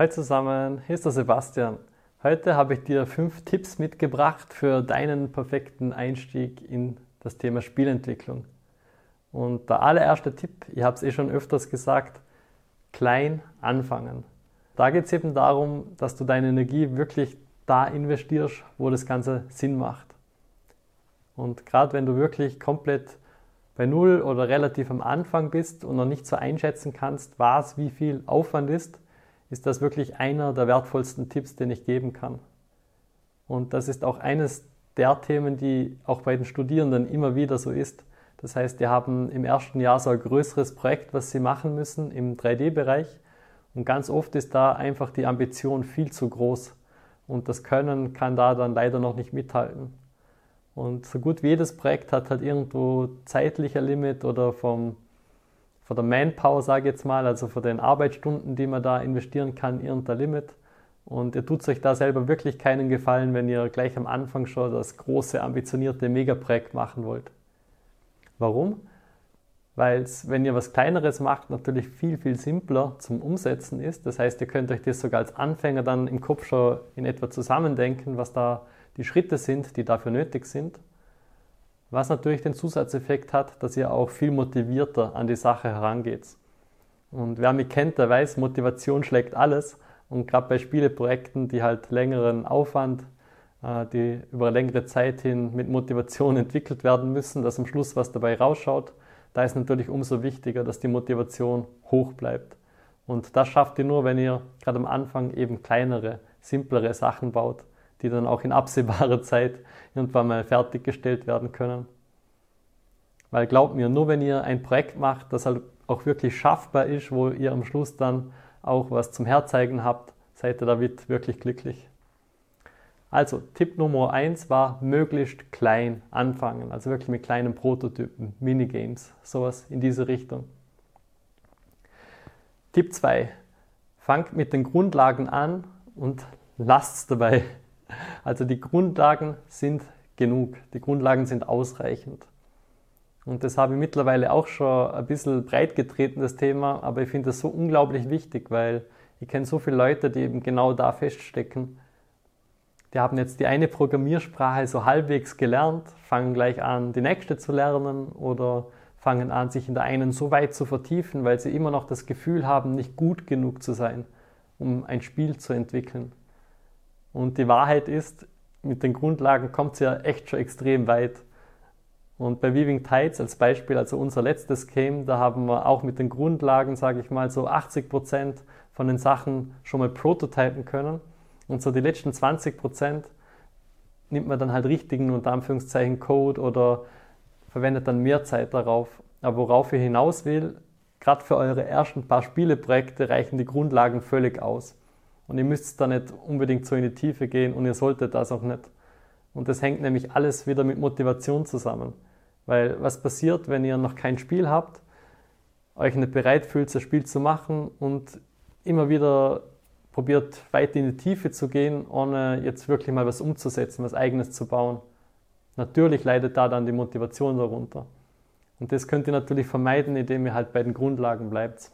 Hallo zusammen, hier ist der Sebastian. Heute habe ich dir fünf Tipps mitgebracht für deinen perfekten Einstieg in das Thema Spielentwicklung. Und der allererste Tipp, ich habe es eh schon öfters gesagt, klein anfangen. Da geht es eben darum, dass du deine Energie wirklich da investierst, wo das Ganze Sinn macht. Und gerade wenn du wirklich komplett bei Null oder relativ am Anfang bist und noch nicht so einschätzen kannst, was wie viel Aufwand ist, ist das wirklich einer der wertvollsten Tipps, den ich geben kann. Und das ist auch eines der Themen, die auch bei den Studierenden immer wieder so ist. Das heißt, die haben im ersten Jahr so ein größeres Projekt, was sie machen müssen im 3D-Bereich. Und ganz oft ist da einfach die Ambition viel zu groß. Und das Können kann da dann leider noch nicht mithalten. Und so gut wie jedes Projekt hat halt irgendwo zeitlicher Limit oder vom von der Manpower, sage ich jetzt mal, also von den Arbeitsstunden, die man da investieren kann, irgendein Limit. Und ihr tut euch da selber wirklich keinen Gefallen, wenn ihr gleich am Anfang schon das große, ambitionierte Megaprojekt machen wollt. Warum? Weil es, wenn ihr was Kleineres macht, natürlich viel, viel simpler zum Umsetzen ist. Das heißt, ihr könnt euch das sogar als Anfänger dann im Kopf schon in etwa zusammendenken, was da die Schritte sind, die dafür nötig sind. Was natürlich den Zusatzeffekt hat, dass ihr auch viel motivierter an die Sache herangeht. Und wer mich kennt, der weiß, Motivation schlägt alles. Und gerade bei Spieleprojekten, die halt längeren Aufwand, die über längere Zeit hin mit Motivation entwickelt werden müssen, dass am Schluss was dabei rausschaut, da ist natürlich umso wichtiger, dass die Motivation hoch bleibt. Und das schafft ihr nur, wenn ihr gerade am Anfang eben kleinere, simplere Sachen baut die dann auch in absehbarer Zeit irgendwann mal fertiggestellt werden können. Weil glaubt mir, nur wenn ihr ein Projekt macht, das halt auch wirklich schaffbar ist, wo ihr am Schluss dann auch was zum Herzeigen habt, seid ihr damit wirklich glücklich. Also Tipp Nummer eins war möglichst klein anfangen, also wirklich mit kleinen Prototypen, Minigames, sowas in diese Richtung. Tipp 2. Fangt mit den Grundlagen an und lasst es dabei. Also die Grundlagen sind genug, die Grundlagen sind ausreichend. Und das habe ich mittlerweile auch schon ein bisschen breit getreten, das Thema, aber ich finde das so unglaublich wichtig, weil ich kenne so viele Leute, die eben genau da feststecken. Die haben jetzt die eine Programmiersprache so halbwegs gelernt, fangen gleich an, die nächste zu lernen oder fangen an, sich in der einen so weit zu vertiefen, weil sie immer noch das Gefühl haben, nicht gut genug zu sein, um ein Spiel zu entwickeln. Und die Wahrheit ist, mit den Grundlagen kommt es ja echt schon extrem weit. Und bei Weaving Tides als Beispiel, also unser letztes Game, da haben wir auch mit den Grundlagen, sage ich mal, so 80 Prozent von den Sachen schon mal prototypen können. Und so die letzten 20 Prozent nimmt man dann halt richtigen, unter Anführungszeichen, Code oder verwendet dann mehr Zeit darauf. Aber worauf ich hinaus will, gerade für eure ersten paar Spieleprojekte reichen die Grundlagen völlig aus. Und ihr müsst da nicht unbedingt so in die Tiefe gehen und ihr solltet das auch nicht. Und das hängt nämlich alles wieder mit Motivation zusammen. Weil was passiert, wenn ihr noch kein Spiel habt, euch nicht bereit fühlt, das Spiel zu machen und immer wieder probiert, weit in die Tiefe zu gehen, ohne jetzt wirklich mal was umzusetzen, was eigenes zu bauen. Natürlich leidet da dann die Motivation darunter. Und das könnt ihr natürlich vermeiden, indem ihr halt bei den Grundlagen bleibt.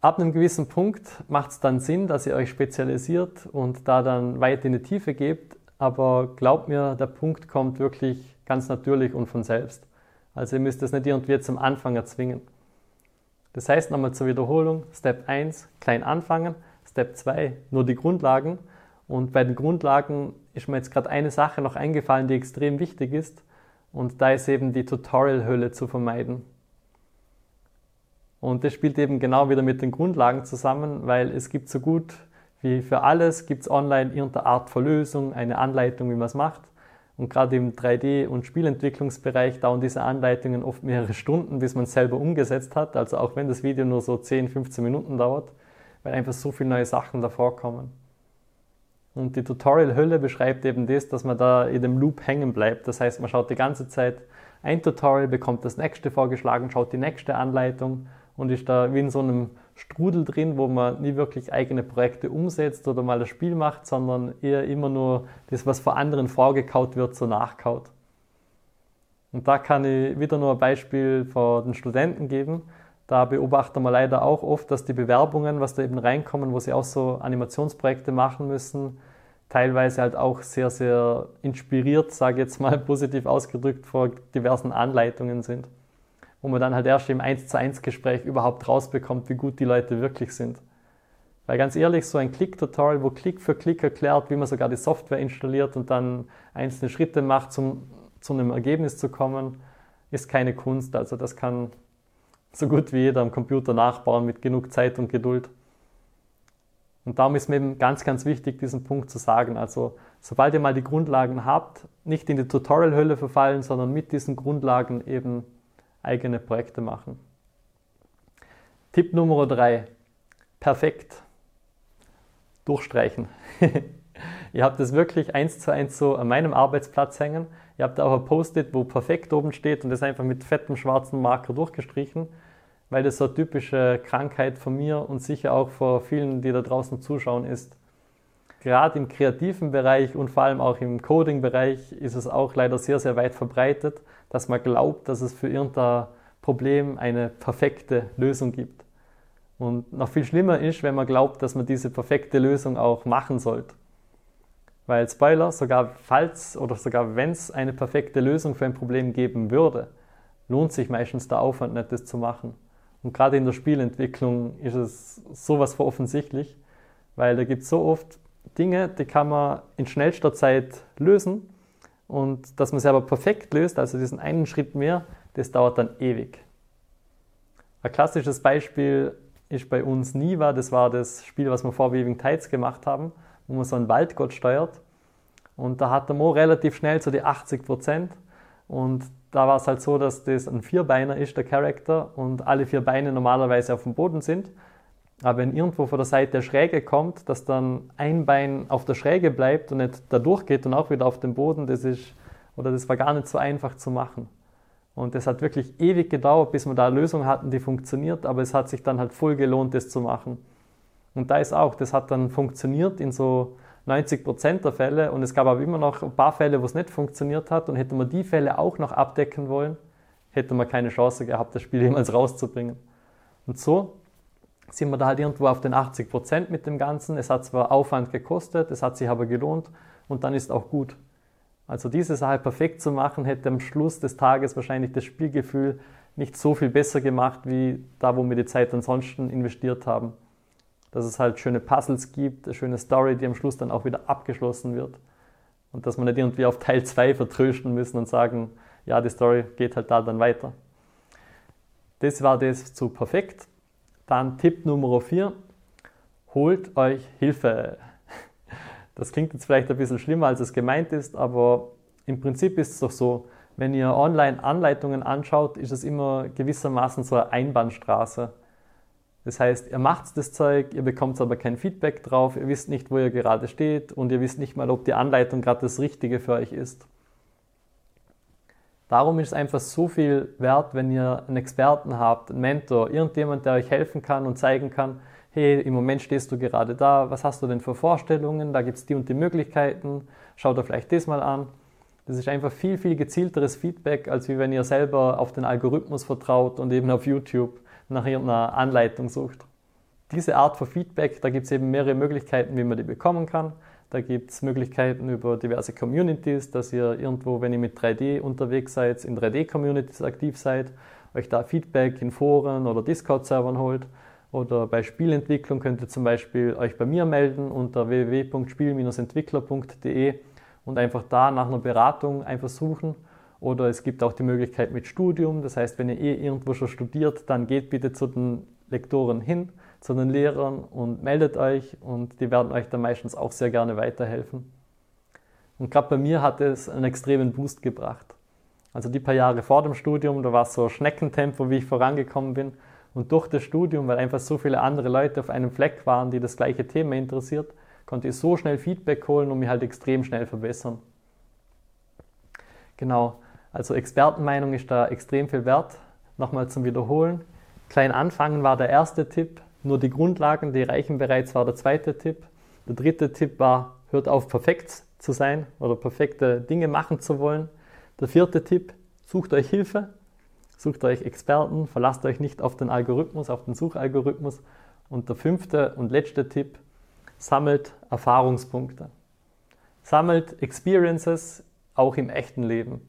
Ab einem gewissen Punkt macht es dann Sinn, dass ihr euch spezialisiert und da dann weit in die Tiefe gebt. Aber glaubt mir, der Punkt kommt wirklich ganz natürlich und von selbst. Also ihr müsst es nicht irgendwie zum Anfang erzwingen. Das heißt nochmal zur Wiederholung, Step 1, klein anfangen, Step 2, nur die Grundlagen. Und bei den Grundlagen ist mir jetzt gerade eine Sache noch eingefallen, die extrem wichtig ist. Und da ist eben die Tutorial-Hölle zu vermeiden. Und das spielt eben genau wieder mit den Grundlagen zusammen, weil es gibt so gut wie für alles, gibt es online irgendeine Art von Lösung, eine Anleitung, wie man es macht. Und gerade im 3D- und Spielentwicklungsbereich dauern diese Anleitungen oft mehrere Stunden, bis man es selber umgesetzt hat. Also auch wenn das Video nur so 10, 15 Minuten dauert, weil einfach so viele neue Sachen davor kommen. Und die Tutorial-Hölle beschreibt eben das, dass man da in dem Loop hängen bleibt. Das heißt, man schaut die ganze Zeit ein Tutorial, bekommt das nächste vorgeschlagen, schaut die nächste Anleitung und ist da wie in so einem Strudel drin, wo man nie wirklich eigene Projekte umsetzt oder mal das Spiel macht, sondern eher immer nur das, was vor anderen vorgekaut wird, so nachkaut. Und da kann ich wieder nur ein Beispiel von den Studenten geben. Da beobachten wir leider auch oft, dass die Bewerbungen, was da eben reinkommen, wo sie auch so Animationsprojekte machen müssen, teilweise halt auch sehr, sehr inspiriert, sage ich jetzt mal positiv ausgedrückt, vor diversen Anleitungen sind. Wo man dann halt erst im 1 zu 1 Gespräch überhaupt rausbekommt, wie gut die Leute wirklich sind. Weil ganz ehrlich, so ein Klick-Tutorial, wo Klick für Klick erklärt, wie man sogar die Software installiert und dann einzelne Schritte macht, zum zu einem Ergebnis zu kommen, ist keine Kunst. Also das kann so gut wie jeder am Computer nachbauen mit genug Zeit und Geduld. Und darum ist mir eben ganz, ganz wichtig, diesen Punkt zu sagen. Also sobald ihr mal die Grundlagen habt, nicht in die Tutorial-Hölle verfallen, sondern mit diesen Grundlagen eben eigene Projekte machen. Tipp Nummer drei: Perfekt. Durchstreichen. ihr habt es wirklich eins zu eins so an meinem Arbeitsplatz hängen. Ihr habt auch ein Post-it, wo perfekt oben steht und das einfach mit fettem schwarzen Marker durchgestrichen, weil das so eine typische Krankheit von mir und sicher auch von vielen, die da draußen zuschauen, ist. Gerade im kreativen Bereich und vor allem auch im Coding-Bereich ist es auch leider sehr, sehr weit verbreitet, dass man glaubt, dass es für irgendein Problem eine perfekte Lösung gibt. Und noch viel schlimmer ist, wenn man glaubt, dass man diese perfekte Lösung auch machen sollte. Weil Spoiler, sogar falls oder sogar wenn es eine perfekte Lösung für ein Problem geben würde, lohnt sich meistens der Aufwand nicht, das zu machen. Und gerade in der Spielentwicklung ist es sowas für offensichtlich, weil da gibt es so oft Dinge, die kann man in schnellster Zeit lösen und dass man sie aber perfekt löst, also diesen einen Schritt mehr, das dauert dann ewig. Ein klassisches Beispiel ist bei uns Niva, das war das Spiel, was wir vor Weaving Tides gemacht haben wo man so einen Waldgott steuert. Und da hat der Mo relativ schnell so die 80 Prozent. Und da war es halt so, dass das ein Vierbeiner ist, der Charakter, und alle vier Beine normalerweise auf dem Boden sind. Aber wenn irgendwo von der Seite der Schräge kommt, dass dann ein Bein auf der Schräge bleibt und nicht da durchgeht und auch wieder auf dem Boden, das ist, oder das war gar nicht so einfach zu machen. Und das hat wirklich ewig gedauert, bis wir da eine Lösung hatten, die funktioniert, aber es hat sich dann halt voll gelohnt, das zu machen. Und da ist auch, das hat dann funktioniert in so 90 Prozent der Fälle und es gab aber immer noch ein paar Fälle, wo es nicht funktioniert hat und hätte man die Fälle auch noch abdecken wollen, hätte man keine Chance gehabt, das Spiel jemals rauszubringen. Und so sind wir da halt irgendwo auf den 80 Prozent mit dem Ganzen. Es hat zwar Aufwand gekostet, es hat sich aber gelohnt und dann ist auch gut. Also diese Sache perfekt zu machen, hätte am Schluss des Tages wahrscheinlich das Spielgefühl nicht so viel besser gemacht, wie da, wo wir die Zeit ansonsten investiert haben dass es halt schöne Puzzles gibt, eine schöne Story, die am Schluss dann auch wieder abgeschlossen wird. Und dass man nicht irgendwie auf Teil 2 vertrösten müssen und sagen, ja, die Story geht halt da dann weiter. Das war das zu perfekt. Dann Tipp Nummer 4, holt euch Hilfe. Das klingt jetzt vielleicht ein bisschen schlimmer, als es gemeint ist, aber im Prinzip ist es doch so, wenn ihr online Anleitungen anschaut, ist es immer gewissermaßen so eine Einbahnstraße. Das heißt, ihr macht das Zeug, ihr bekommt aber kein Feedback drauf, ihr wisst nicht, wo ihr gerade steht und ihr wisst nicht mal, ob die Anleitung gerade das Richtige für euch ist. Darum ist es einfach so viel wert, wenn ihr einen Experten habt, einen Mentor, irgendjemand, der euch helfen kann und zeigen kann, hey, im Moment stehst du gerade da, was hast du denn für Vorstellungen, da gibt es die und die Möglichkeiten, schau dir vielleicht das mal an. Das ist einfach viel, viel gezielteres Feedback, als wenn ihr selber auf den Algorithmus vertraut und eben auf YouTube nach irgendeiner Anleitung sucht. Diese Art von Feedback, da gibt es eben mehrere Möglichkeiten, wie man die bekommen kann. Da gibt es Möglichkeiten über diverse Communities, dass ihr irgendwo, wenn ihr mit 3D unterwegs seid, in 3D-Communities aktiv seid, euch da Feedback in Foren oder Discord-Servern holt. Oder bei Spielentwicklung könnt ihr zum Beispiel euch bei mir melden unter www.spiel-entwickler.de und einfach da nach einer Beratung einfach suchen oder es gibt auch die Möglichkeit mit Studium. Das heißt, wenn ihr eh irgendwo schon studiert, dann geht bitte zu den Lektoren hin, zu den Lehrern und meldet euch und die werden euch dann meistens auch sehr gerne weiterhelfen. Und gerade bei mir hat es einen extremen Boost gebracht. Also die paar Jahre vor dem Studium, da war es so Schneckentempo, wie ich vorangekommen bin. Und durch das Studium, weil einfach so viele andere Leute auf einem Fleck waren, die das gleiche Thema interessiert, konnte ich so schnell Feedback holen und mich halt extrem schnell verbessern. Genau. Also Expertenmeinung ist da extrem viel wert. Nochmal zum Wiederholen. Klein anfangen war der erste Tipp. Nur die Grundlagen, die reichen bereits, war der zweite Tipp. Der dritte Tipp war, hört auf, perfekt zu sein oder perfekte Dinge machen zu wollen. Der vierte Tipp, sucht euch Hilfe, sucht euch Experten, verlasst euch nicht auf den Algorithmus, auf den Suchalgorithmus. Und der fünfte und letzte Tipp, sammelt Erfahrungspunkte. Sammelt Experiences auch im echten Leben.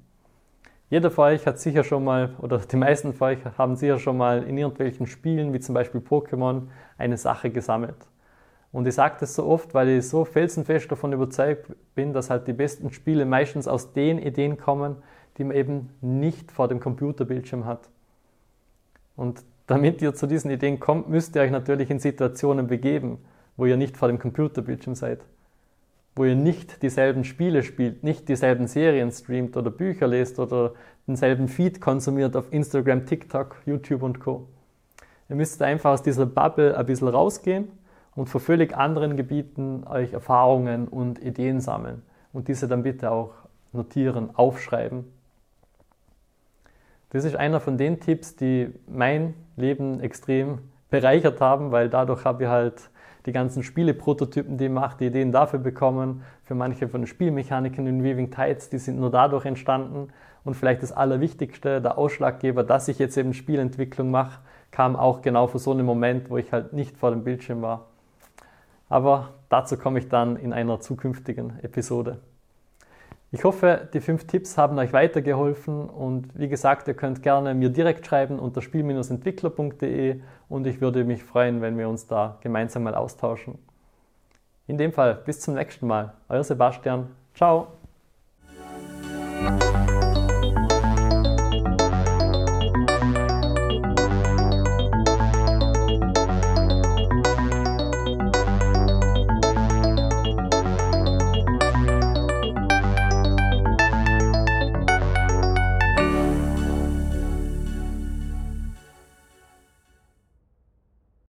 Jeder von euch hat sicher schon mal, oder die meisten von euch haben sicher schon mal in irgendwelchen Spielen, wie zum Beispiel Pokémon, eine Sache gesammelt. Und ich sage das so oft, weil ich so felsenfest davon überzeugt bin, dass halt die besten Spiele meistens aus den Ideen kommen, die man eben nicht vor dem Computerbildschirm hat. Und damit ihr zu diesen Ideen kommt, müsst ihr euch natürlich in Situationen begeben, wo ihr nicht vor dem Computerbildschirm seid. Wo ihr nicht dieselben Spiele spielt, nicht dieselben Serien streamt oder Bücher lest oder denselben Feed konsumiert auf Instagram, TikTok, YouTube und Co. Ihr müsst einfach aus dieser Bubble ein bisschen rausgehen und vor völlig anderen Gebieten euch Erfahrungen und Ideen sammeln und diese dann bitte auch notieren, aufschreiben. Das ist einer von den Tipps, die mein Leben extrem bereichert haben, weil dadurch habe ich halt die ganzen Spieleprototypen, die ich mache, die Ideen dafür bekommen. Für manche von den Spielmechaniken in Weaving Tides, die sind nur dadurch entstanden. Und vielleicht das Allerwichtigste, der Ausschlaggeber, dass ich jetzt eben Spielentwicklung mache, kam auch genau für so einen Moment, wo ich halt nicht vor dem Bildschirm war. Aber dazu komme ich dann in einer zukünftigen Episode. Ich hoffe, die fünf Tipps haben euch weitergeholfen und wie gesagt, ihr könnt gerne mir direkt schreiben unter spiel-entwickler.de und ich würde mich freuen, wenn wir uns da gemeinsam mal austauschen. In dem Fall, bis zum nächsten Mal. Euer Sebastian. Ciao.